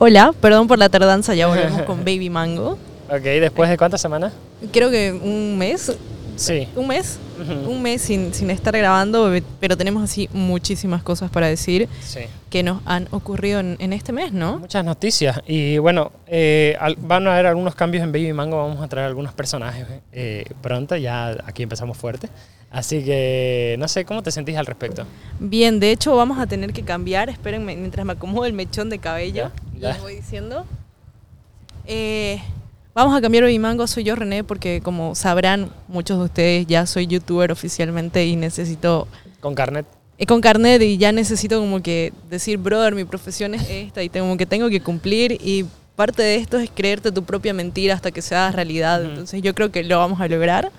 Hola, perdón por la tardanza, ya volvemos con Baby Mango. Ok, ¿después de cuántas semanas? Creo que un mes. Sí. ¿Un mes? Un mes sin, sin estar grabando, pero tenemos así muchísimas cosas para decir Sí. que nos han ocurrido en, en este mes, ¿no? Muchas noticias. Y bueno, eh, al- van a haber algunos cambios en Baby Mango. Vamos a traer algunos personajes eh, pronto. Ya aquí empezamos fuerte. Así que no sé, ¿cómo te sentís al respecto? Bien, de hecho vamos a tener que cambiar, espérenme, mientras me acomodo el mechón de cabello, Ya, ya. les voy diciendo. Eh, vamos a cambiar Baby Mango, soy yo René, porque como sabrán muchos de ustedes, ya soy youtuber oficialmente y necesito Con carnet. eh, con carnet y ya necesito como que decir, brother, mi profesión es esta y tengo que tengo que cumplir y parte de esto es creerte tu propia mentira hasta que se haga realidad. Entonces yo creo que lo vamos a lograr.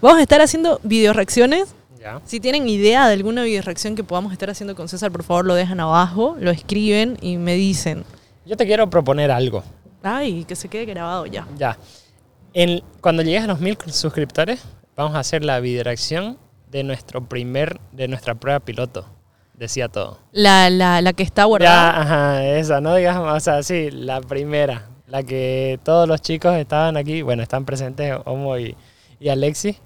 Vamos a estar haciendo video reacciones. Ya. Si tienen idea de alguna video reacción que podamos estar haciendo con César, por favor lo dejan abajo, lo escriben y me dicen. Yo te quiero proponer algo. Ay, que se quede grabado ya. Ya. En- cuando llegues a los mil suscriptores, vamos a hacer la videoreacción de nuestro primer, de nuestra prueba piloto. Decía todo. La, la, la que está guardada. Ya, ajá, esa, no digamos, o sea, sí, la primera, la que todos los chicos estaban aquí, bueno, están presentes, Homo y, y Alexis,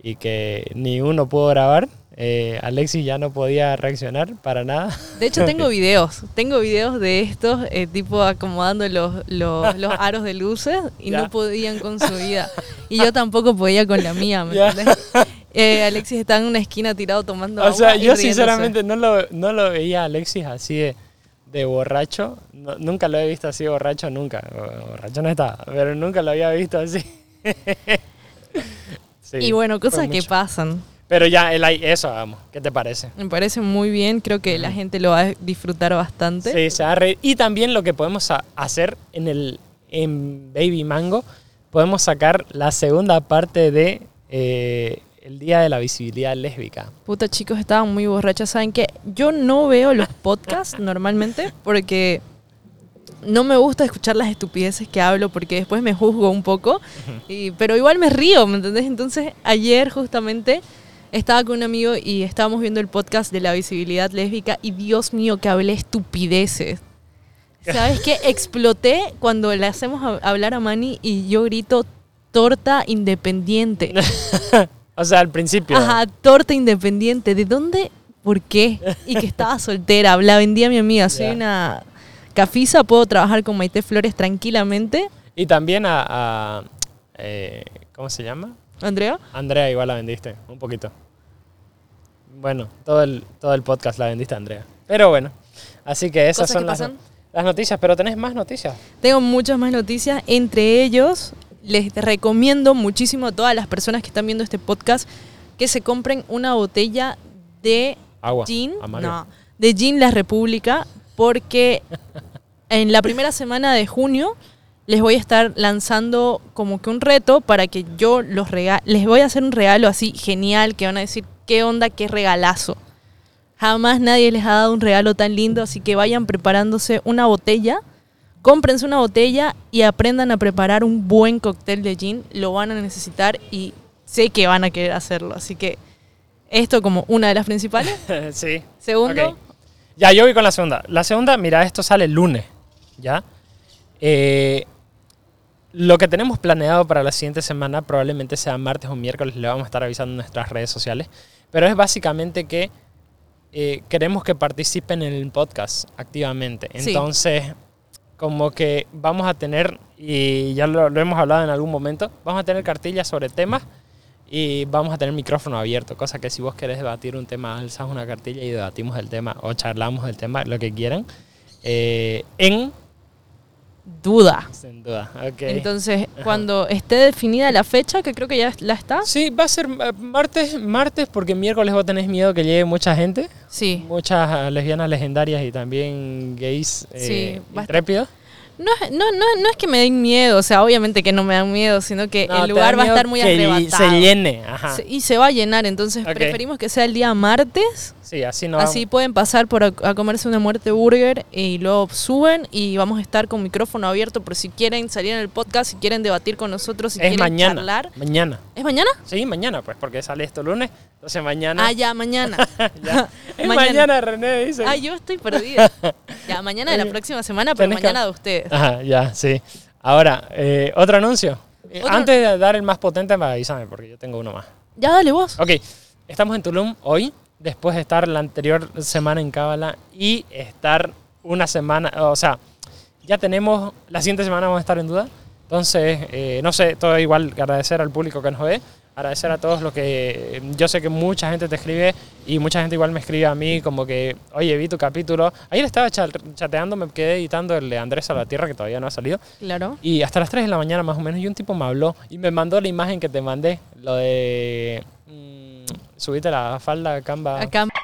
y que ni uno pudo grabar. Eh, Alexis ya no podía reaccionar para nada. De hecho, tengo videos. Tengo videos de estos, eh, tipo acomodando los, los, los aros de luces y Ya. no podían con su vida. Y yo tampoco podía con la mía, ¿me? Eh, Alexis está en una esquina tirado tomando O agua sea, y yo riéndose. sinceramente no lo, no lo veía a Alexis así de, de borracho. No- nunca lo he visto así borracho, nunca. Borracho no estaba, pero nunca lo había visto así. Sí, Y bueno, cosas que pasan. Pero ya, el, eso hagamos. ¿Qué te parece? Me parece muy bien. Creo que la gente lo va a disfrutar bastante. Sí, se va a reír. Y también lo que podemos hacer en el en Baby Mango, podemos sacar la segunda parte de eh, el Día de la Visibilidad Lésbica. Puta, chicos, estaban muy borrachas. ¿Saben qué? Yo no veo los podcasts normalmente porque no me gusta escuchar las estupideces que hablo porque después me juzgo un poco. Y- pero igual me río, ¿me entendés? Entonces, ayer justamente estaba con un amigo y estábamos viendo el podcast de la visibilidad lésbica y Dios mío, que hablé estupideces. ¿Sabes qué? Exploté cuando le hacemos a- hablar a Manny y yo grito torta independiente. O sea, al principio. Ajá, torta independiente. ¿De dónde? ¿Por qué? Y que estaba soltera. La vendía a mi amiga. Soy una cafisa, puedo trabajar con Maite Flores tranquilamente. Y también a, a, eh, ¿cómo se llama? Andrea. Andrea igual la vendiste, un poquito. Bueno, todo el, todo el podcast la vendiste a Andrea. Pero bueno, así que esas son que las, noticias. Pero tenés más noticias. Tengo muchas más noticias. Entre ellos, les recomiendo muchísimo a todas las personas que están viendo este podcast que se compren una botella de Agua. Gin, no, de Gin La República, porque en la primera semana de junio les voy a estar lanzando como que un reto para que yo los rega les voy a hacer un regalo así genial que van a decir qué onda, qué regalazo. Jamás nadie les ha dado un regalo tan lindo, así que vayan preparándose una botella, cómprense una botella y aprendan a preparar un buen cóctel de gin. Lo van a necesitar y sé que van a querer hacerlo, así que esto como una de las principales. sí. Segundo. Ya, yo voy con la segunda. La segunda, mira, esto sale el lunes, ¿ya? Eh, lo que tenemos planeado para la siguiente semana probablemente sea martes o miércoles, le vamos a estar avisando en nuestras redes sociales, pero es básicamente que eh, queremos que participen en el podcast activamente. Sí. Entonces, como que vamos a tener, y ya lo, lo hemos hablado en algún momento, vamos a tener cartillas sobre temas y vamos a tener micrófono abierto, cosa que si vos querés debatir un tema, alzas una cartilla y debatimos el tema o charlamos del tema, lo que quieran, eh, en... duda. Sin duda, ok. Entonces, cuando esté definida la fecha, que creo que ya la está, Sí, va a ser eh, martes, martes porque miércoles vos tenés miedo que llegue mucha gente, sí. muchas eh, lesbianas legendarias y también gays eh, Sí, intrépidos. No, es- no, no, no es que me den miedo, o sea, obviamente que no me dan miedo, sino que No, el lugar va a estar muy que arrebatado. se llene, ajá. Se- y se va a llenar, entonces preferimos que sea el día martes. Sí, así no Así pueden pasar por a, a comerse una muerte burger y luego suben y vamos a estar con micrófono abierto por si quieren salir en el podcast, si quieren debatir con nosotros, si es quieren mañana. charlar. Mañana. ¿Es mañana? Sí, mañana, pues, porque sale esto lunes. Entonces mañana. Ah, ya, mañana. ya. Es mañana. mañana, René dice. Ah, yo estoy perdida. Ya, mañana de la próxima semana, pero que- mañana de ustedes. Ajá, ya, sí. Ahora, eh, otro anuncio. Eh, Otro- Antes de dar el más potente, avísame, porque yo tengo uno más. Ya, dale vos. Ok, estamos en Tulum hoy, después de estar la anterior semana en Cábala y estar una semana, o sea, ya tenemos, la siguiente semana vamos a estar en duda. Entonces, eh, no sé, todo igual agradecer al público que nos ve, agradecer a todos los que, yo sé que mucha gente te escribe y mucha gente igual me escribe a mí como que, oye, vi tu capítulo. Ayer estaba cha- chateando, me quedé editando el de Andrés Salvatierra, que todavía no ha salido. Claro. Y hasta las 3 de la mañana más o menos, y un tipo me habló y me mandó la imagen que te mandé, lo de... mm, subite la falda, Camba. Acá.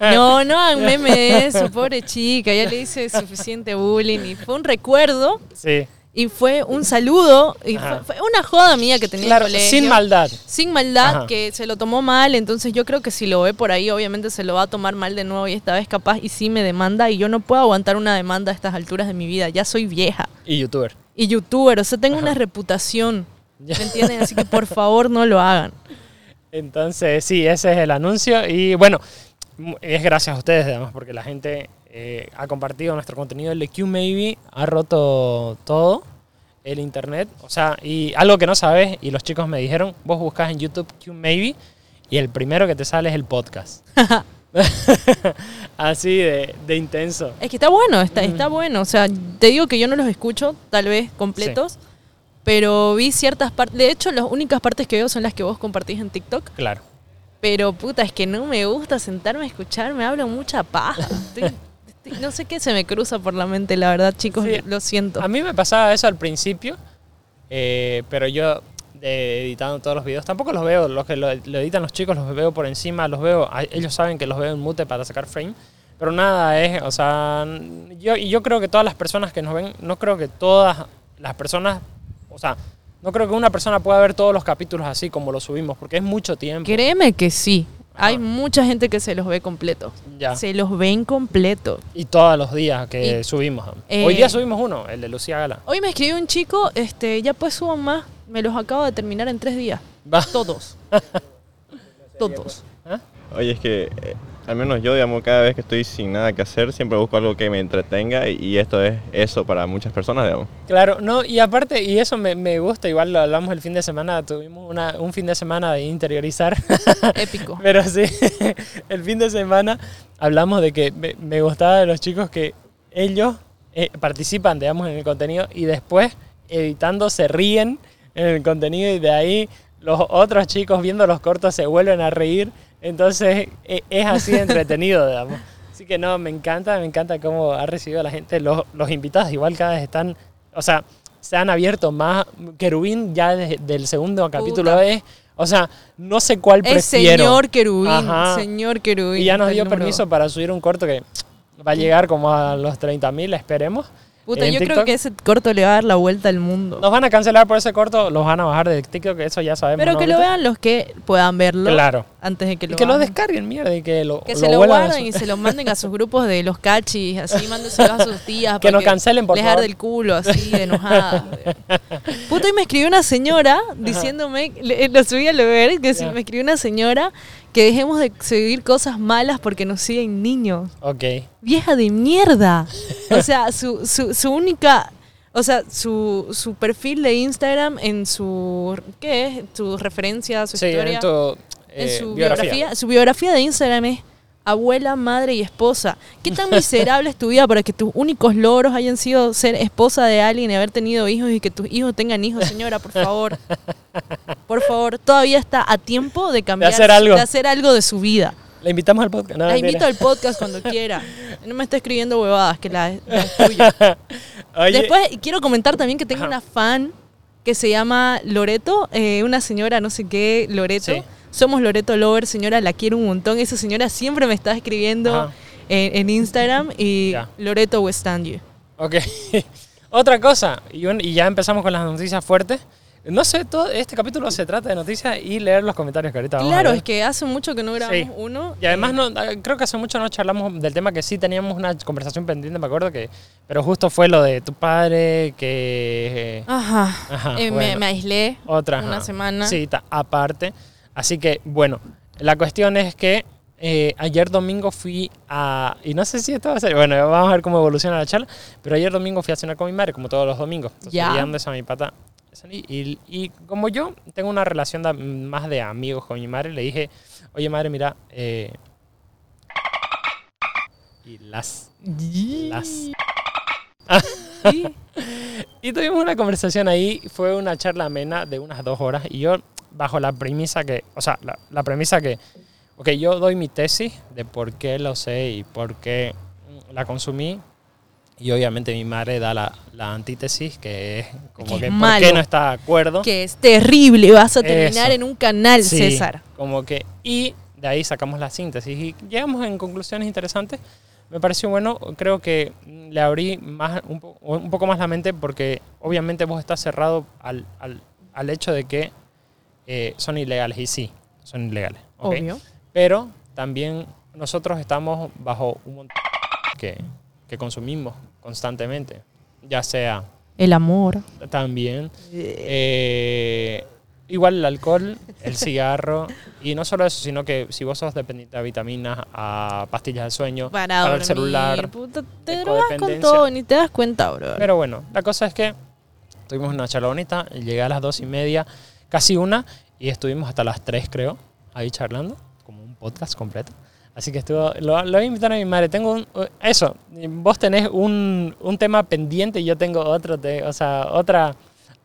No, no hagan meme de eso, pobre chica. Ya le hice suficiente bullying y fue un recuerdo Sí, y fue un saludo y fue, fue una joda mía que tenía claro, el colegio. sin maldad. Sin maldad, Ajá. que se lo tomó mal, entonces yo creo que si lo ve por ahí, obviamente se lo va a tomar mal de nuevo y esta vez capaz y sí me demanda y yo no puedo aguantar una demanda a estas alturas de mi vida, ya soy vieja Y youtuber. y youtuber, o sea, tengo Ajá. una reputación. ¿me entienden? Así que por favor no lo hagan. Entonces, sí, ese es el anuncio. Y bueno, es gracias a ustedes, además, porque la gente eh, ha compartido nuestro contenido. El de Q Maybe ha roto todo el internet. O sea, y algo que no sabes, y los chicos me dijeron, vos buscas en YouTube Q Maybe y el primero que te sale es el podcast. Así de, de intenso. Es que está bueno, está, está bueno, o sea, te digo que yo no los escucho, tal vez completos, pero vi ciertas partes, de hecho las únicas partes que veo son las que vos compartís en TikTok. Claro. Pero puta, es que no me gusta sentarme a escuchar, me hablan mucha paja. Estoy- no sé qué se me cruza por la mente, la verdad, chicos, Sí. lo siento. A mí me pasaba eso al principio, eh, pero yo de editando todos los videos, tampoco los veo, los que lo, lo editan los chicos los veo por encima, los veo, ellos saben que los veo en mute para sacar frame, pero nada es, o sea, yo, y yo creo que todas las personas que nos ven, no creo que todas las personas, o sea, no creo que una persona pueda ver todos los capítulos así como los subimos, porque es mucho tiempo. Créeme que sí. Hay mucha gente que se los ve completos. Ya. Se los ven completos. Y todos los días que Y- subimos. eh, Hoy día subimos uno, el de Lucía Gala. Hoy me escribió un chico, este, ya pues suban más. Me los acabo de terminar en tres días. Va. Todos. Todos. Oye, es que eh, al menos yo, digamos, cada vez que estoy sin nada que hacer, siempre busco algo que me entretenga y, y esto es eso para muchas personas, digamos. Claro, no, y aparte, y eso me, me gusta, igual lo hablamos el fin de semana, tuvimos una, un fin de semana de interiorizar, Épico. pero sí, el fin de semana hablamos de que me, me gustaba de los chicos que ellos eh, participan, digamos, en el contenido y después, editando, se ríen en el contenido y de ahí los otros chicos viendo los cortos se vuelven a reír, entonces e- es así entretenido, digamos. Así que no, me encanta, me encanta cómo ha recibido la gente. Los, los invitados igual cada vez están, o sea, se han abierto más. Querubín ya desde del segundo capítulo es, o sea, no sé cuál prefiero. señor querubín. Ajá. Señor querubín. Y ya nos dio permiso para subir un corto que va a llegar como a los 30.000, esperemos. Puta, yo creo que ese corto le va a dar la vuelta al mundo. Nos van a cancelar por ese corto, los van a bajar de TikTok, eso ya sabemos. Pero ¿no? que lo vean los que puedan verlo Claro. antes de que lo Y que lo descarguen, mierda, y que lo, Que lo se lo guarden su- y se lo manden a sus grupos de los cachis, así mándenselo a sus tías. Que nos cancelen, por les favor. arde el culo, así, de enojada. Puta, y me escribió una señora diciéndome, le- lo subí a leer, que me escribió una señora que dejemos de seguir cosas malas porque nos siguen niños. Ok. Vieja de mierda. O sea, su, su, su única... O sea, su, su perfil de Instagram en su... ¿Qué es? Su referencia, su Sí, historia en tu en eh, su biografía. Su biografía de Instagram es abuela, madre y esposa. ¿Qué tan miserable es tu vida para que tus únicos logros hayan sido ser esposa de alguien y haber tenido hijos y que tus hijos tengan hijos, señora, por favor? Por favor, todavía está a tiempo de cambiar, hacer algo. de hacer algo de su vida. Le invitamos al podcast. No, La mentira. invito al podcast cuando quiera. No me está escribiendo huevadas, que la, la es tuya. Oye, Después quiero comentar también que tengo Ajá. una fan que se llama Loreto, eh, una señora no sé qué, Loreto. Sí. Somos Loreto Lover, señora, la quiero un montón. Esa señora siempre me está escribiendo en, en Instagram y. Loreto we stand you. Ok. Otra cosa, y, un- y ya empezamos con las noticias fuertes. No sé, todo este capítulo se trata de noticias y leer los comentarios que ahorita vamos a Claro, es que hace mucho que no grabamos Sí. uno. Y además eh, no, ah, creo que hace mucho no charlamos del tema que sí teníamos una conversación pendiente, me acuerdo que, pero justo fue lo de tu padre que Ajá. Ajá, Eh, me, aislé otra una ajá. semana. Sí, ta- aparte. Así que, bueno, la cuestión es que eh, ayer domingo fui a... Y no sé si esto va a ser... Bueno, vamos a ver cómo evoluciona la charla. Pero ayer domingo fui a cenar con mi madre, como todos los domingos. Entonces, guiando a mi pata. Y, y como yo tengo una relación de- más de amigos con mi madre, le dije, oye madre, mira... eh, y las... Las... Sí. Y tuvimos una conversación ahí, fue una charla amena de unas dos horas y yo bajo la premisa que, o sea, la, la premisa que, ok, yo doy mi tesis de por qué lo sé y por qué la consumí y obviamente mi madre da la, la antítesis que es como Que que, por malo. qué no está de acuerdo. Que es terrible, vas a terminar Eso. en un canal, Sí, César. Como que, y de ahí sacamos la síntesis y llegamos en conclusiones interesantes. Me pareció bueno, creo que le abrí más, un, po- un poco más la mente porque obviamente vos estás cerrado al, al, al hecho de que eh, son ilegales y sí, son ilegales. ¿ok? Obvio. Pero también nosotros estamos bajo un montón que, que consumimos constantemente, ya sea El amor. también eh, igual el alcohol, el cigarro, y no solo eso, sino que si vos sos dependiente a vitaminas, a pastillas de sueño, Para, el dormir, celular. puta, te de drogas con todo, ni te das cuenta, bro. Pero bueno, la cosa es que tuvimos una charla bonita, llegué a las dos y media, casi una, y estuvimos hasta las tres, creo, ahí charlando, como un podcast completo. Así que estuvo, lo, lo voy a invitar a mi madre. Tengo un, eso, vos tenés un, un tema pendiente y yo tengo otro, te- o sea, otra,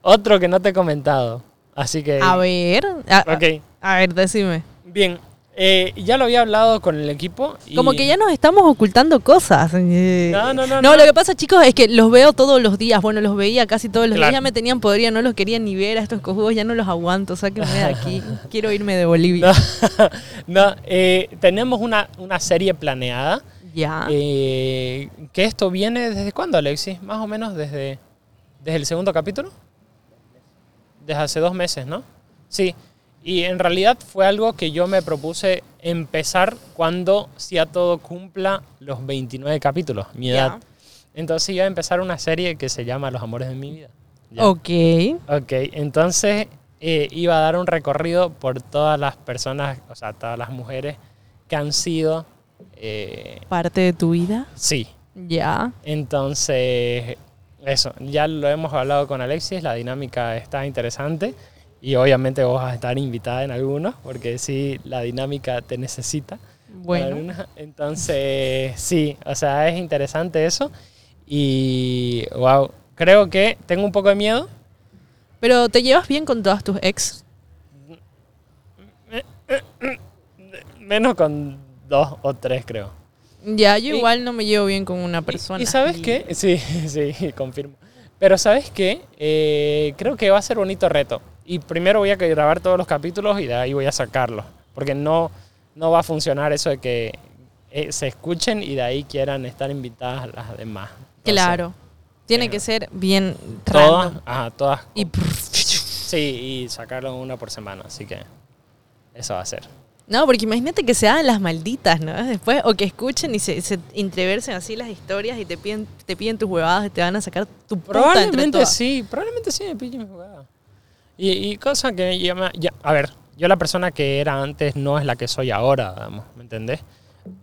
otro que no te he comentado. Así que... a ver, a, Ok, a ver, decime. bien. Eh, ya lo había hablado con el equipo. y- Como que ya nos estamos ocultando cosas. No, no, no. No, lo que pasa, chicos, es que los veo todos los días. Bueno, los veía casi todos los Claro. días. Ya me tenían podrida, no los quería ni ver a estos cojudos. Ya no los aguanto. Sáquenme de aquí. Quiero irme de Bolivia. No, eh, tenemos una, una serie planeada. Ya. Eh, que esto viene desde cuándo, Alexis? Más o menos desde, desde el segundo capítulo. Desde hace dos meses, ¿no? Sí. Y en realidad fue algo que yo me propuse empezar cuando ya todo cumpla los 29 capítulos, mi edad. Ya. Entonces iba a empezar una serie que se llama Los Amores de mi vida. Ya. Ok. Ok, entonces eh, iba a dar un recorrido por todas las personas, o sea, todas las mujeres que han sido, eh, Parte de tu vida. sí. Ya. Entonces, eso, ya lo hemos hablado con Alexis, la dinámica está interesante y obviamente vos vas a estar invitada en algunos, porque sí, la dinámica te necesita. Bueno. Entonces, sí, o sea, es interesante eso y, wow, creo que tengo un poco de miedo. Pero ¿te llevas bien con todas tus ex? Menos con dos o tres, creo. Ya, yo Y- igual no me llevo bien con una persona. ¿Y, sabes qué? Sí, sí, confirmo. Pero ¿sabes qué? Eh, creo que va a ser bonito reto. Y primero voy a grabar todos los capítulos y de ahí voy a sacarlos. Porque no, no va a funcionar eso de que eh, se escuchen y de ahí quieran estar invitadas las demás. Entonces, Claro. Tiene pero- que ser bien Todas, random. ajá, todas. Y Sí, y sacarlo una por semana. Así que eso va a ser. No, porque imagínate que se hagan las malditas, ¿no? Después, o que escuchen y se, se entreversen así las historias y te piden, te piden tus huevadas y te van a sacar tu puta Probablemente sí, probablemente sí me pille mi jugada. Y, y cosa que ya, me- ya- a ver, yo la persona que era antes no es la que soy ahora, digamos, ¿me entendés?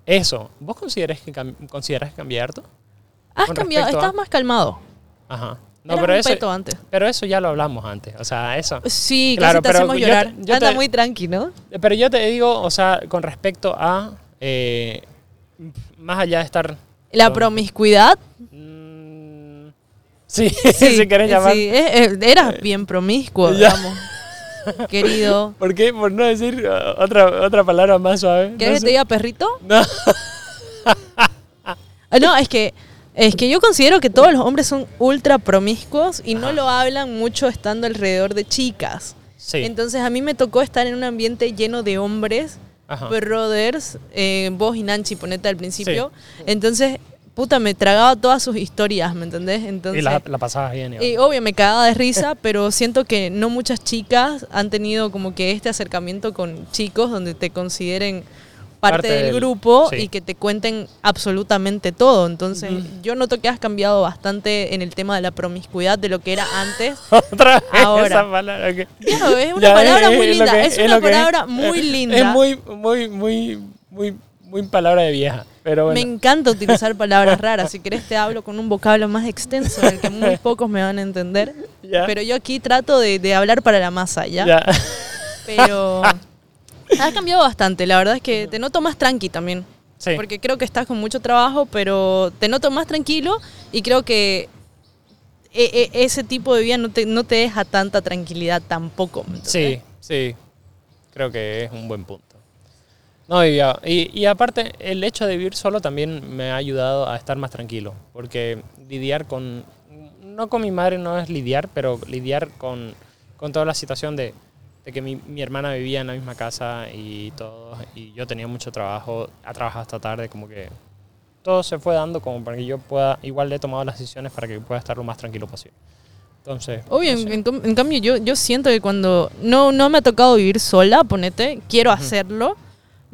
Eso, ¿vos consideras que, consideras que? Has cambiado, a- estás más calmado. Ajá. No, pero eso, antes. pero eso ya lo hablamos antes, o sea, eso. Sí, Claro, casi te pero hacemos yo llorar. te- yo Anda te- muy tranqui, ¿no? Pero yo te digo, o sea, con respecto a, eh, más allá de estar... La con- promiscuidad. Mm, sí, si querés llamar. Sí, eh, eh, eras bien promiscuo, digamos. Querido. ¿Por qué? Por no decir otra, otra palabra más suave. ¿Querés No que sé. te diga perrito? No. Ah, No, es que, es que yo considero que todos los hombres son ultra promiscuos y no Ajá. lo hablan mucho estando alrededor de chicas. Sí. Entonces a mí me tocó estar en un ambiente lleno de hombres, Ajá. brothers, eh, vos y Nanchi, ponete al principio. Entonces, puta, me tragaba todas sus historias, ¿me entendés? Entonces, y la, la pasabas bien. y obvio me cagaba de risa, pero siento que no muchas chicas han tenido como que este acercamiento con chicos donde te consideren parte, Parte del, del- grupo sí. y que te cuenten absolutamente todo. Entonces, yo noto que has cambiado bastante en el tema de la promiscuidad de lo que era antes. Otra vez Ahora. esa palabra. Viejo, es una Ya, palabra es- muy es linda. que- es es una es. palabra muy Es linda. muy, muy, muy, muy, muy palabra de vieja. Pero bueno. Me encanta utilizar palabras raras. Si querés te hablo con un vocablo más extenso en el que muy pocos me van a entender. Pero yo aquí trato de, de hablar para la masa, ¿ya? Ya. Pero has cambiado bastante. La verdad es que te noto más tranqui también. Sí. Porque creo que estás con mucho trabajo, pero te noto más tranquilo y creo que e- e- ese tipo de vida no te, no te deja tanta tranquilidad tampoco. ¿me Sí, sí. Creo que es un buen punto. No, y, y, y aparte, el hecho de vivir solo también me ha ayudado a estar más tranquilo. Porque lidiar con. No con mi madre no es lidiar, pero lidiar con, con toda la situación de, de que mi, mi hermana vivía en la misma casa y todo. Y yo tenía mucho trabajo, ha trabajado hasta tarde, como que. Todo se fue dando como para que yo pueda. Igual le he tomado las decisiones para que pueda estar lo más tranquilo posible. Entonces. Obvio, no en, sé. en en cambio yo, yo siento que cuando no, no me ha tocado vivir sola, ponete, quiero hacerlo.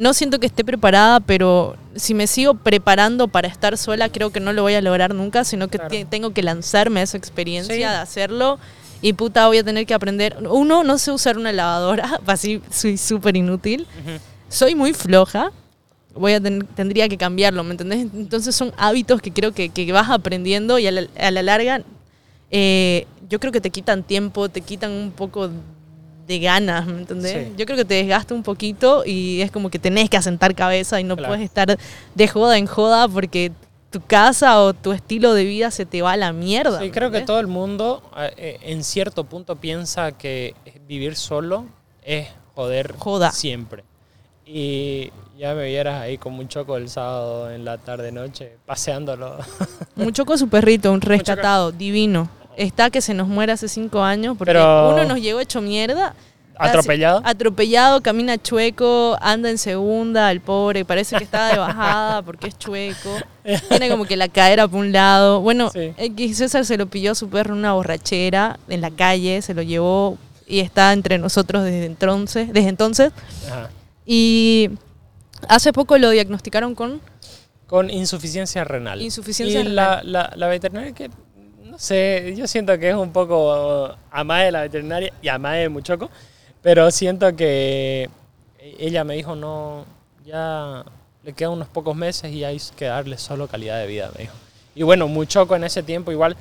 No siento que esté preparada, pero si me sigo preparando para estar sola, creo que no lo voy a lograr nunca, sino que Claro. tengo que lanzarme a esa experiencia Sí. de hacerlo. Y puta, voy a tener que aprender. Uno, no sé usar una lavadora, así soy súper inútil. Soy muy floja. Voy a ten- tendría que cambiarlo, ¿me entendés? Entonces son hábitos que creo que, que vas aprendiendo y a la, a la larga eh, yo creo que te quitan tiempo, te quitan un poco de ganas, ¿me entendés? Sí. Yo creo que te desgasta un poquito y es como que tenés que asentar cabeza y no Claro. puedes estar de joda en joda porque tu casa o tu estilo de vida se te va a la mierda. Sí, ¿me creo que todo el mundo eh, eh, en cierto punto piensa que vivir solo es joder Joda. siempre. Y ya me vieras ahí como un choco el sábado en la tarde noche paseándolo. Un choco su perrito, un rescatado, divino. Está que se nos muere hace cinco años porque Pero- uno nos llegó hecho mierda. Atropellado. Atropellado, camina chueco, anda en segunda, el pobre, parece que está de bajada porque es chueco. Tiene como que la cadera por un lado. Bueno, Sí. X César se lo pilló a su perro en una borrachera en la calle, se lo llevó y está entre nosotros desde entonces. Desde entonces. Ajá. Y hace poco lo diagnosticaron con Con insuficiencia renal. Insuficiencia y La, la, la veterinaria que, no sé, yo siento que es un poco amada de la veterinaria y amada de Muchoco, pero siento que ella me dijo, no, ya le quedan unos pocos meses y hay que darle solo calidad de vida, me dijo. Y bueno, Muchoco en ese tiempo igual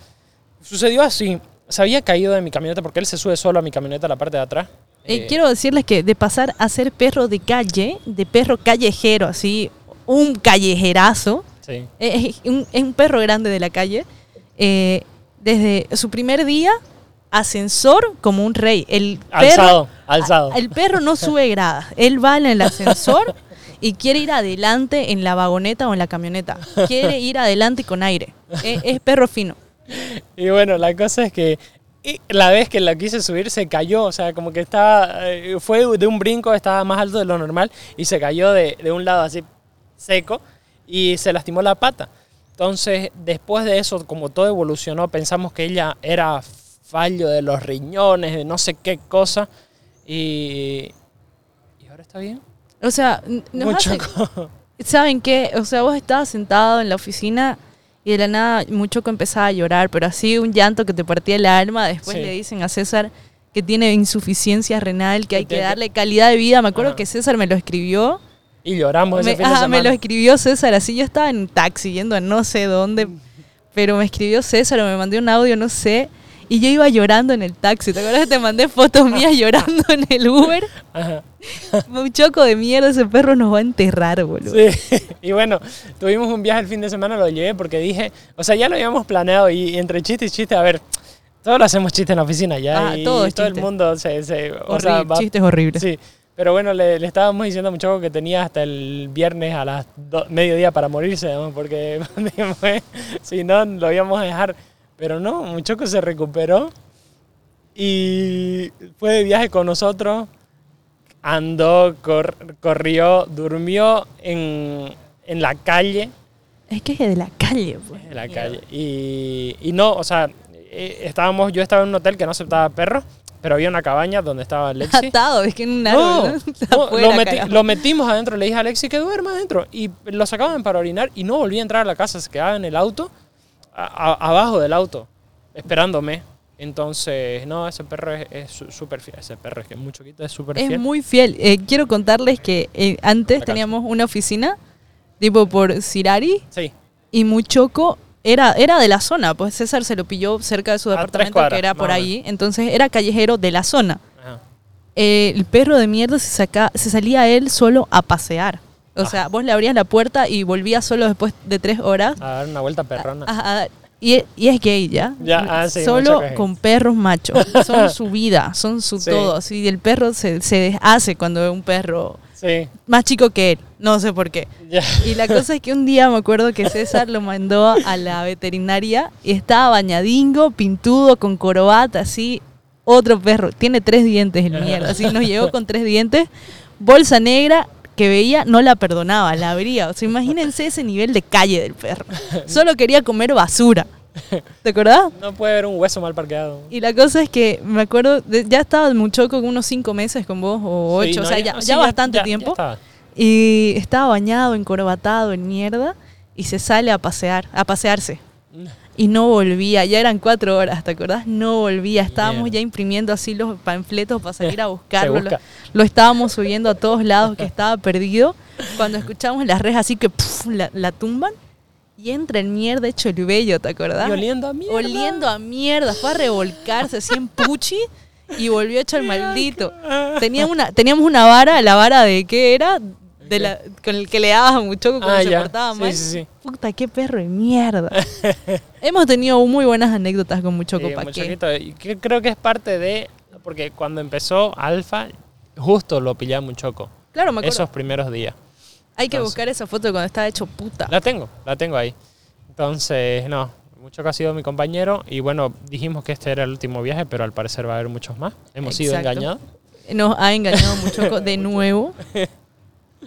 sucedió así. Se había caído de mi camioneta porque él se sube solo a mi camioneta a la parte de atrás. Eh, Eh, quiero decirles que de pasar a ser perro de calle, de perro callejero, así, un callejerazo, sí. eh, es un, es un perro grande de la calle, eh, desde su primer día, ascensor como un rey. El Alzado, perro, alzado. el perro no sube gradas, él va en el ascensor y quiere ir adelante en la vagoneta o en la camioneta. Quiere ir adelante con aire. Es, es perro fino. Y bueno, la cosa es que la vez que la quise subir se cayó, o sea, como que estaba, eh, fue de un brinco, estaba más alto de lo normal y se cayó de, de un lado así seco y se lastimó la pata. Entonces, después de eso, como todo evolucionó, pensamos que ella era fallo de los riñones, de no sé qué cosa y... ¿Y ahora está bien? O sea, nos Mucho. hace- ¿Saben qué? O sea, vos estabas sentado en la oficina y de la nada Muchoco empezaba a llorar, pero así un llanto que te partía el alma. Después Sí. le dicen a César que tiene insuficiencia renal, que hay que que- darle calidad de vida. Me acuerdo Ajá. que César me lo escribió. Y lloramos ese Me, fin de ajá, me semana. lo escribió César así. Yo estaba en un taxi yendo a no sé dónde, pero me escribió César o me mandó un audio, no sé. Y yo iba llorando en el taxi. ¿Te acuerdas que te mandé fotos mías llorando en el Uber? Ajá. Muchoco de mierda, ese perro nos va a enterrar, boludo. Sí, y bueno, tuvimos un viaje el fin de semana, lo llevé porque dije, o sea, ya lo habíamos planeado y entre chiste y chiste, a ver, todos lo hacemos chiste en la oficina ya Ah, y todo todo el mundo se... se- o Horrible, sea, va- chistes horribles. Sí, pero bueno, le, le estábamos diciendo a Muchoco que tenía hasta el viernes a las do- mediodía para morirse, ¿no? porque si no, lo íbamos a dejar. Pero no, Muchoco se recuperó y fue de viaje con nosotros, andó, cor- corrió, durmió en, en la calle, Es que es de la calle, pues. en la calle. Y, y no, o sea, eh, estábamos, yo estaba en un hotel que no aceptaba perros, pero había una cabaña donde estaba Lexi. Atado, es que en un árbol. no, Afuera, lo, meti- carajo. lo metimos adentro, le dije a Alexi que duerma adentro y lo sacaban para orinar y no volví a entrar a la casa, se quedaba en el auto, abajo del auto, esperándome. Entonces, no, ese perro es- es súper fiel, ese perro es que es muy chiquito, es súper Es fiel. muy fiel. Eh, quiero contarles que eh, antes teníamos una oficina, tipo por Cirari, Sí, y Muchoco era, era de la zona. Pues César se lo pilló cerca de su departamento, cuadras, que era por ahí. Entonces era callejero de la zona. ajá. Eh, el perro de mierda se, saca, se salía él solo a pasear. O Ajá. sea, vos le abrías la puerta y volvía solo después de tres horas. a dar una vuelta perrona. a- a- y, y es gay, ¿ya? Ya, ah, sí, Solo con perros machos. Son su vida, son su Sí. todo. Así, el perro se, se deshace cuando ve un perro Sí, más chico que él. No sé por qué. Y la cosa es que un día me acuerdo que César lo mandó a la veterinaria y estaba bañadingo, pintudo, con corbata, así. Otro perro. Tiene tres dientes el mierda. Así nos llegó con tres dientes. Bolsa negra que veía, no la perdonaba, la abría. O sea, imagínense ese nivel de calle del perro. Solo quería comer basura. ¿Te acordás? No puede haber un hueso mal parqueado. Y la cosa es que me acuerdo, de- ya estaba Muchoco con unos cinco meses con vos, o Sí, ocho, no, o sea, ya, sí, ya bastante tiempo. estaba. Y estaba bañado, encorbatado en mierda y se sale a pasear, a pasearse. Y no volvía, ya eran cuatro horas, ¿te acordás? No volvía, estábamos Mierda. ya imprimiendo así los panfletos para salir a buscarlo. Se Lo, busca. lo estábamos subiendo a todos lados que estaba perdido. Cuando escuchamos las rejas así que la, la tumban y entra el mierda hecho el bello, ¿te acordás? Y oliendo a mierda. Oliendo a mierda, fue a revolcarse así en puchi y volvió hecho el maldito. Tenía una, teníamos una vara, la vara de qué era, de la, con el que le dabas a Muchoco cuando Ah, se ya. portaba Sí, mal. sí, sí. Puta, qué perro de mierda. Hemos tenido muy buenas anécdotas con Muchoco, Sí, ¿pa' muy qué? chiquito. Y creo que es parte de. Porque cuando empezó Alfa, justo lo pillaba muy choco. Claro, me acuerdo. Esos primeros días. Hay que entonces- buscar esa foto cuando estaba hecho puta. La tengo, la tengo ahí. Entonces, no, mucho que ha sido mi compañero. Y bueno, dijimos que este era el último viaje, pero al parecer va a haber muchos más. Hemos sido engañados. Nos ha engañado Muchoco de nuevo.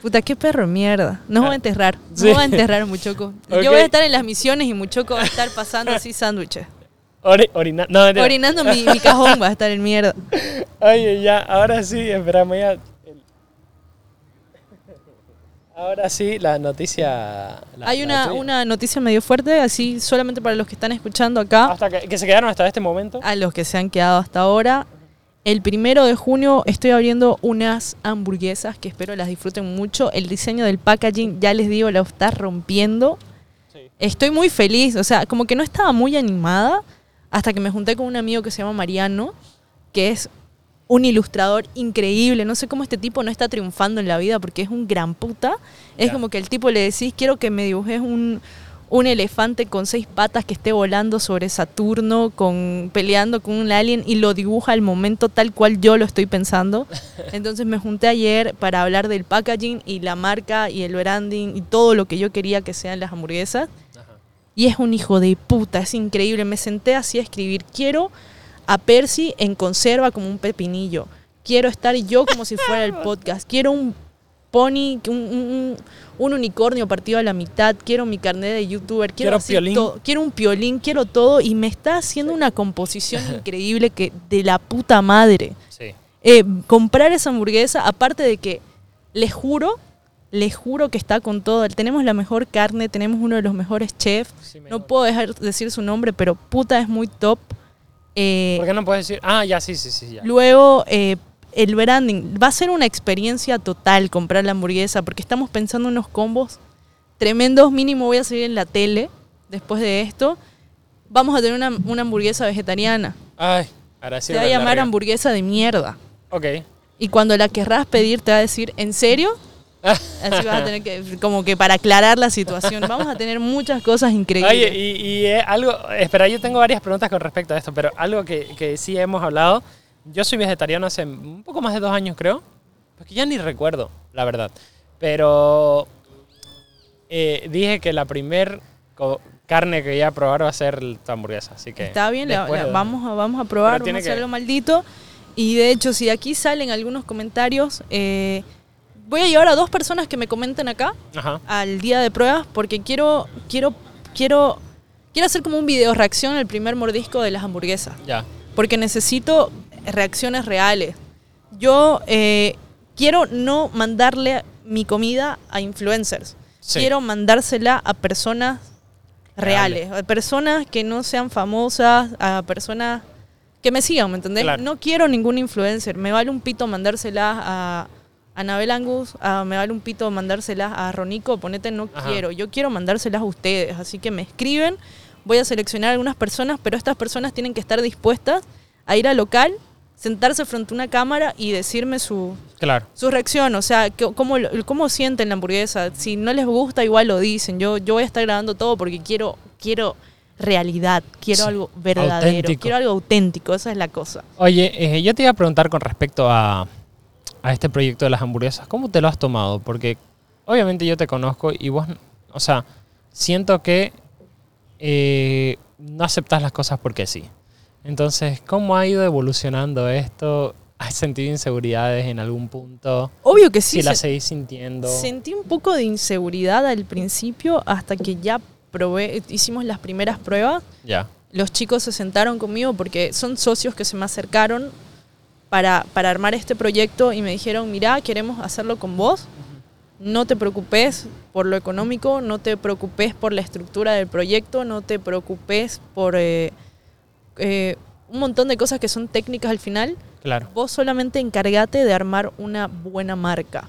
Puta, qué perro de mierda. Nos va a enterrar. Nos Sí. va a enterrar Muchoco. Ok. Yo voy a estar en las misiones y Muchoco va a estar pasando así sándwiches. Ori- orina- no, mentira. Orinando mi, mi cajón va a estar en mierda. Oye, ya, ahora sí, esperamos ya. Ahora sí, la noticia. la- Hay una, una noticia medio fuerte, así solamente para los que están escuchando acá, Hasta que, que se quedaron hasta este momento. a los que se han quedado hasta ahora. El primero de junio estoy abriendo unas hamburguesas que espero las disfruten mucho. El diseño del packaging, ya les digo, lo está rompiendo. Sí. Estoy muy feliz, o sea, como que no estaba muy animada hasta que me junté con un amigo que se llama Mariano, que es un ilustrador increíble. No sé cómo este tipo no está triunfando en la vida porque es un gran puta. Es como que el tipo le decís, quiero que me dibujes un, un elefante con seis patas que esté volando sobre Saturno, con, peleando con un alien y lo dibuja al momento tal cual yo lo estoy pensando. Entonces me junté ayer para hablar del packaging y la marca y el branding y todo lo que yo quería que sean las hamburguesas. Ajá. Y es un hijo de puta, es increíble. Me senté así a escribir. Quiero a Percy en conserva como un pepinillo. Quiero estar yo como si fuera el podcast. Quiero un pony, un, un- un unicornio partido a la mitad. Quiero mi carnet de youtuber. Quiero, Quiero. Quiero un piolín, quiero todo. Y me está haciendo una composición increíble que de la puta madre. Sí. Eh, comprar esa hamburguesa, aparte de que les juro, les juro que está con todo. Tenemos la mejor carne, tenemos uno de los mejores chefs. Sí, No puedo dejar de decir su nombre, pero puta es muy top. Eh, ¿Por qué no puedes decir? Ah, ya, sí, sí, sí. Ya. luego, eh, el branding. Va a ser una experiencia total comprar la hamburguesa, porque estamos pensando en unos combos tremendos. Mínimo voy a salir en la tele después de esto. Vamos a tener una, una hamburguesa vegetariana. Ay, ahora sí. Se va a la llamar larga. hamburguesa de mierda. Ok. Y cuando la querrás pedir, te va a decir, ¿en serio? Así vas a tener que, como que para aclarar la situación, vamos a tener muchas cosas increíbles. Oye, y, y, eh, algo, espera, yo tengo varias preguntas con respecto a esto, pero algo que, que sí hemos hablado, yo soy vegetariano hace un poco más de dos años creo, porque ya ni recuerdo, la verdad, pero eh, dije que la primer carne que iba a probar va a ser la hamburguesa, así que... Está bien, la- la- de- vamos, a, vamos a probar, vamos a que- hacerlo maldito. Y de hecho, si aquí salen algunos comentarios, eh, voy a llevar a dos personas que me comenten acá Ajá, al día de pruebas porque quiero, quiero, quiero, quiero hacer como un video reacción al primer mordisco de las hamburguesas. ya. Porque necesito reacciones reales. Yo eh, quiero no mandarle mi comida a influencers. Sí. Quiero mandársela a personas reales, a personas que no sean famosas, a personas que me sigan, ¿me entendés? Claro. No quiero ningún influencer. Me vale un pito mandárselas a Anabel Angus, a- me vale un pito mandárselas a Ronico, ponete, no Ajá. quiero. Yo quiero mandárselas a ustedes. Así que me escriben, voy a seleccionar algunas personas, pero estas personas tienen que estar dispuestas a ir al local, sentarse frente a una cámara y decirme su, Claro. su reacción, o sea, que- cómo, cómo sienten la hamburguesa. Si no les gusta, igual lo dicen. Yo, yo voy a estar grabando todo porque quiero, quiero realidad, quiero Sí, algo verdadero, auténtico. quiero algo auténtico, esa es la cosa. Oye, eh, yo te iba a preguntar con respecto a, a este proyecto de las hamburguesas, ¿cómo te lo has tomado? Porque obviamente yo te conozco y vos, o sea, siento que eh, no aceptas las cosas porque sí. Entonces, ¿cómo ha ido evolucionando esto? ¿Has sentido inseguridades en algún punto? Obvio que sí, si la se- seguís sintiendo. sentí un poco de inseguridad al principio hasta que ya probé, hicimos las primeras pruebas. Ya. Los chicos se sentaron conmigo porque son socios que se me acercaron para, para armar este proyecto y me dijeron, mira, queremos hacerlo con vos. No te preocupes por lo económico, no te preocupes por la estructura del proyecto, no te preocupes por eh, eh, un montón de cosas que son técnicas al final. Claro. Vos solamente encargate de armar una buena marca.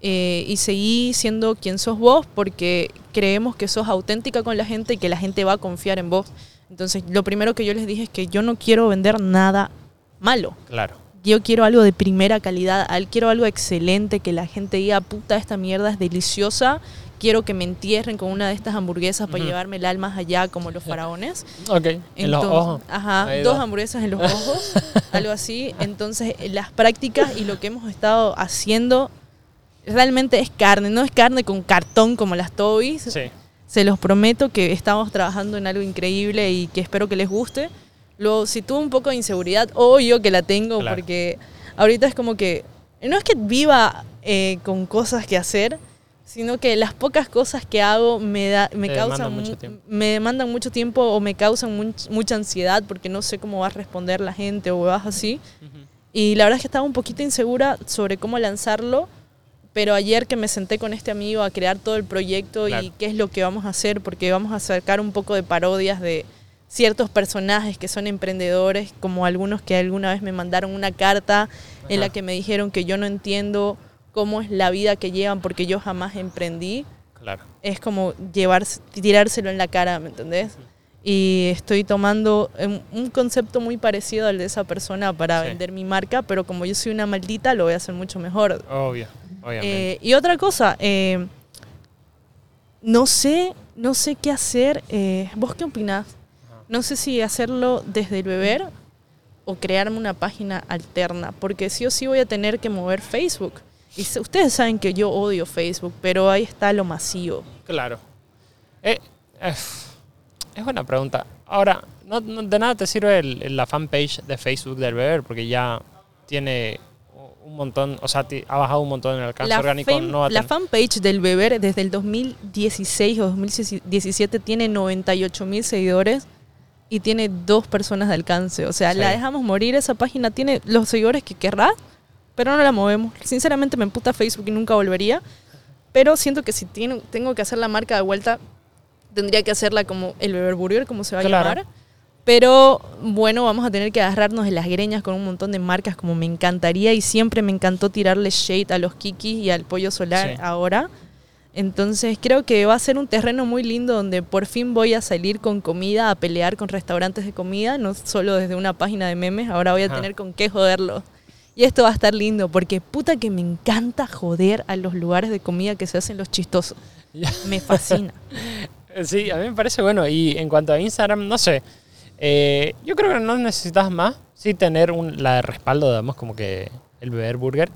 Eh, y seguí siendo quien sos vos porque creemos que sos auténtica con la gente y que la gente va a confiar en vos. Entonces, lo primero que yo les dije es que yo no quiero vender nada malo. Claro. Yo quiero algo de primera calidad, al- quiero algo excelente, que la gente diga, puta, esta mierda es deliciosa, quiero que me entierren con una de estas hamburguesas para llevarme el alma allá como los faraones. Ok. en los ojos. Ajá, dos hamburguesas en los ojos, algo así. Entonces, eh, las prácticas y lo que hemos estado haciendo realmente es carne, no es carne con cartón como las Tobis. Sí. Se los prometo que estamos trabajando en algo increíble y que espero que les guste. Luego, si tuve un poco de inseguridad, obvio que la tengo, Claro. porque ahorita es como que, no es que viva eh, con cosas que hacer, sino que las pocas cosas que hago me, da, me Te causan demandan mucho mu- tiempo. me demandan mucho tiempo o me causan much- mucha ansiedad porque no sé cómo va a responder la gente o vas así. Ujú. Y la verdad es que estaba un poquito insegura sobre cómo lanzarlo, pero ayer que me senté con este amigo a crear todo el proyecto Claro. y qué es lo que vamos a hacer, porque vamos a sacar un poco de parodias de ciertos personajes que son emprendedores, como algunos que alguna vez me mandaron una carta en la que me dijeron que yo no entiendo cómo es la vida que llevan porque yo jamás emprendí. Claro. Es como llevar, tirárselo en la cara, ¿me entendés? Y estoy tomando un, un concepto muy parecido al de esa persona para Sí. vender mi marca, pero como yo soy una maldita, lo voy a hacer mucho mejor. Obvio. Obviamente. Eh, y otra cosa, eh, no sé, no sé qué hacer. eh, ¿Vos qué opinás? No sé si hacerlo desde el beber o crearme una página alterna, porque sí o sí voy a tener que mover Facebook. Y ustedes saben que yo odio Facebook, pero ahí está lo masivo. Claro. Eh, eh, es buena pregunta. Ahora, no, no- de nada te sirve el- la fanpage de Facebook del Beber porque ya tiene un montón, o sea, ha bajado un montón en el alcance La, orgánico. fam- no la fanpage del beber desde el 2016 o 2017 tiene 98 mil seguidores y tiene dos personas de alcance. O sea, Sí. la dejamos morir. Esa página tiene los seguidores que querrá, pero no la movemos. Sinceramente me emputa Facebook y nunca volvería. Pero siento que si tiene- tengo que hacer la marca de vuelta, tendría que hacerla como el Beber Burger, como se va a Claro. llamar. Pero bueno, vamos a tener que agarrarnos de las greñas con un montón de marcas como me encantaría y siempre me encantó tirarle shade a los Kikis y al Pollo Solar Sí. ahora. Entonces creo que va a ser un terreno muy lindo donde por fin voy a salir con comida, a pelear con restaurantes de comida, no solo desde una página de memes, ahora voy a Ajá. tener con qué joderlo. Y esto va a estar lindo porque puta que me encanta joder a los lugares de comida que se hacen los chistosos. Me fascina. Sí, a mí me parece bueno. Y en cuanto a Instagram, no sé. eh, yo creo que no necesitas más. Sí tener un, la de respaldo, digamos, como que el Beber Burger.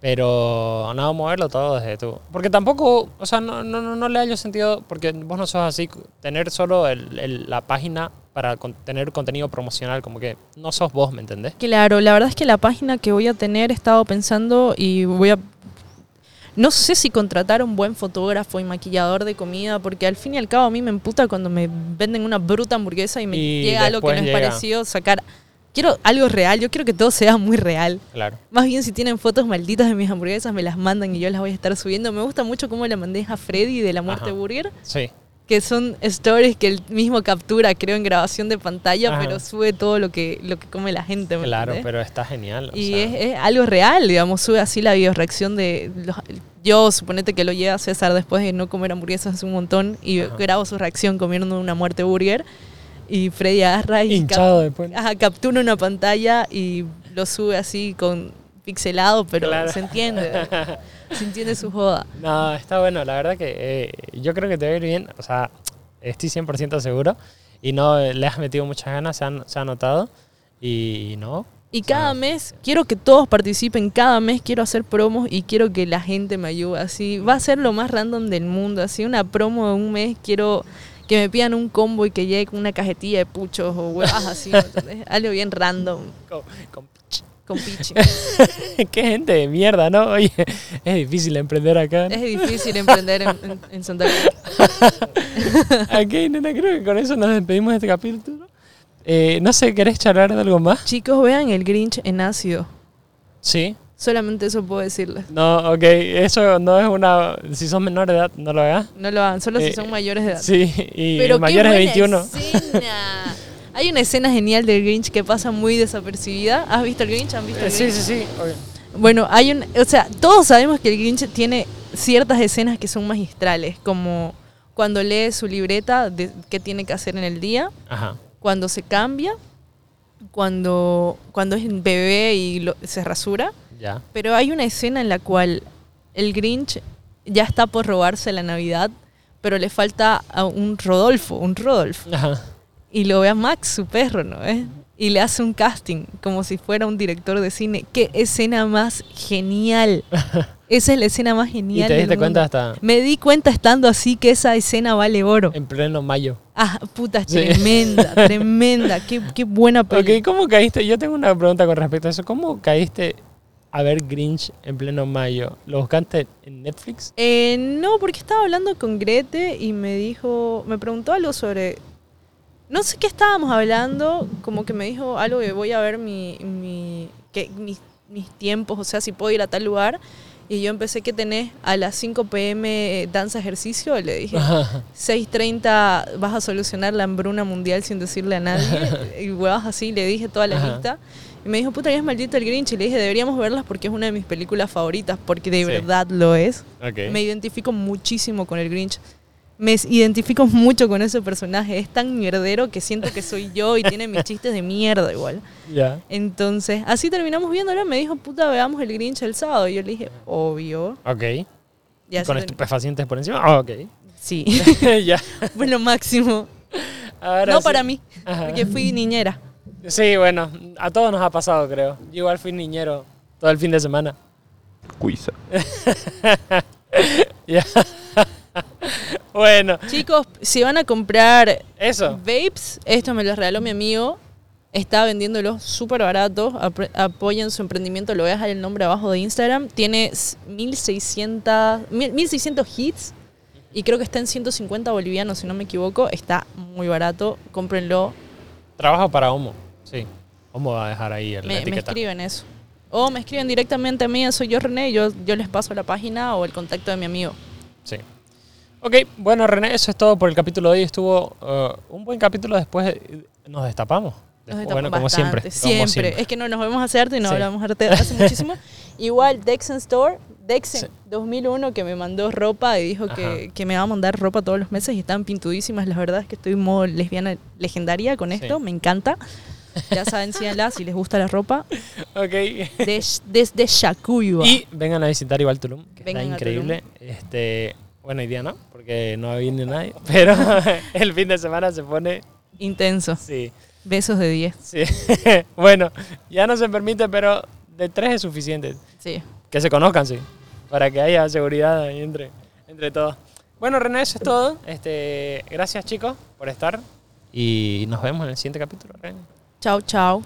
Pero no, moverlo todo desde tú. Porque tampoco, o sea, no, no, no, no le hallo sentido, porque vos no sos así, tener solo el- el- la página para con- tener contenido promocional, como que no sos vos, ¿me entendés? Claro, la verdad es que la página que voy a tener he estado pensando y voy a... No sé si contratar a un buen fotógrafo y maquillador de comida, porque al fin y al cabo a mí me emputa cuando me venden una bruta hamburguesa y me Y llega algo que no es llega. parecido, sacar quiero algo real, yo quiero que todo sea muy real. Claro. Más bien si tienen fotos malditas de mis hamburguesas me las mandan y yo las voy a estar subiendo. Me gusta mucho cómo la mandé a Freddy de la muerte Ajá. burger, Sí. que son stories que él mismo captura, creo, en grabación de pantalla, Ajá. pero sube todo lo que, lo que come la gente. ¿me Claro, entendés? pero está genial. o Y sea, es, es algo real, digamos, sube así la bioreacción de... los- yo suponete que lo llega César después de no comer hamburguesas hace un montón y Ajá. grabo su reacción comiendo una muerte burger y Freddy agarra y hinchado después. ajá, captura una pantalla y lo sube así con pixelado, pero Claro. se entiende, se entiende su joda. No, está bueno. La verdad que eh, yo creo que te va a ir bien. O sea, estoy 100% seguro. Y no le has metido muchas ganas, se, han- se ha notado. Y no. Y O sea, cada mes quiero que todos participen, cada mes quiero hacer promos y quiero que la gente me ayude. Así va a ser lo más random del mundo. Así una promo de un mes quiero que me pidan un combo y que llegue con una cajetilla de puchos o huevas así. ¿me entendés? Algo bien random con- con- con pichi. Qué gente de mierda, ¿no? Oye, es difícil emprender acá. Es difícil emprender en, en- en Santa Cruz. Ok, nena, creo que con eso nos despedimos de este capítulo. Eh, no sé, ¿querés charlar de algo más? Chicos, vean el Grinch en ácido. Sí. Solamente eso puedo decirles. No, ok, eso no es una... Si sos menor de edad, no lo hagas. No lo hagan, solo Eh, si son mayores de edad. Sí, y Pero mayores de buena 21. escena. Hay una escena genial del Grinch que pasa muy desapercibida. ¿Has visto el Grinch? ¿Han visto Eh, el sí, Grinch? sí, sí. ok. Bueno, hay un, o sea, todos sabemos que el Grinch tiene ciertas escenas que son magistrales, como cuando lee su libreta de qué tiene que hacer en el día, Ajá. cuando se cambia, cuando, cuando es bebé y lo- se rasura. Ya. Pero hay una escena en la cual el Grinch ya está por robarse la Navidad, pero le falta a un Rodolfo, un Rodolfo. Ajá. Y lo ve a Max, su perro, ¿no? ¿Eh? Y le hace un casting, como si fuera un director de cine. ¡Qué escena más genial! Esa es la escena más Y genial. te del diste cuenta hasta Me di cuenta estando así que esa escena vale oro. en pleno mayo. Ah, puta, Sí. tremenda, tremenda. Qué, qué buena peli. Ok, ¿cómo caíste? Yo tengo una pregunta con respecto a eso. ¿Cómo caíste a ver Grinch en pleno mayo? ¿Lo buscaste en Netflix? Eh, no, porque estaba hablando con Grete y me dijo, me preguntó algo sobre, no sé qué estábamos hablando, como que me dijo algo de voy a ver mi, mi, que, mis tiempos, o sea, si puedo ir a tal lugar. Y yo empecé que tenés a las 5 pm danza ejercicio, le dije, 6.30 vas a solucionar la hambruna mundial sin decirle a nadie. y huevas así, le dije toda la Ajá. lista. Y me dijo, puta, ya es maldito el Grinch. Y le dije, deberíamos verlas porque es una de mis películas favoritas, porque de Sí. verdad lo es. Me identifico muchísimo con el Grinch. Me identifico mucho con ese personaje. Es tan mierdero que siento que soy yo y tiene mis chistes de mierda igual. Ya. Entonces, así terminamos viéndola. Me dijo, puta, veamos el Grinch el sábado. Y yo le dije, obvio. Ok. ¿Con estupefacientes por encima? Ah, ok. Sí, ya. fue lo máximo. Ahora no sí. para mí, Ajá. porque fui niñera. Sí, bueno, a todos nos ha pasado, creo. Yo igual fui niñero todo el fin de semana. Cuisa. Ya. bueno, Chicos, si van a comprar eso. vapes, esto me lo regaló mi amigo. Está vendiéndolos súper baratos. Apoyen su emprendimiento. Lo voy a dejar el nombre abajo de Instagram. Tiene s- 1600, mil- 1600 hits. Y creo que está en 150 bolivianos, si no me equivoco. Está muy barato. Cómprenlo. Trabajo para Homo. Sí. Homo va a dejar ahí el- la Me, me etiqueta. escriben eso. O me escriben directamente a mí. Soy yo, René. y Yo, yo les paso la página o el contacto de mi amigo. Sí. Ok, bueno, René, eso es todo por el capítulo de hoy. Estuvo eh, un buen capítulo. Después nos destapamos. Nos Después, bueno, destapamos como siempre. como Siempre. Es que no nos vemos hace arte y no Sí. hablamos arte hace muchísimo. Igual Dexen Store, Dexen Sí. 2001 que me mandó ropa y dijo que, que me va a mandar ropa todos los meses y están pintudísimas. La verdad es que estoy en modo lesbiana legendaria con esto. Sí. Me encanta. Ya saben, síganla si les gusta la ropa. Ok. Des- desde Shakuyua. y vengan a visitar igual Tulum, que Vengan está increíble. Este, bueno, hoy día no, porque no viene nadie. Pero el fin de semana se pone. Intenso. Sí. Besos de 10. Sí. bueno, ya no se permite, pero de tres es suficiente. Sí. Que se conozcan, sí. Para que haya seguridad ahí entre, entre todos. Bueno, René, eso es todo. Este, gracias, chicos, por estar. Y nos vemos en el siguiente capítulo, René. Chao, chao.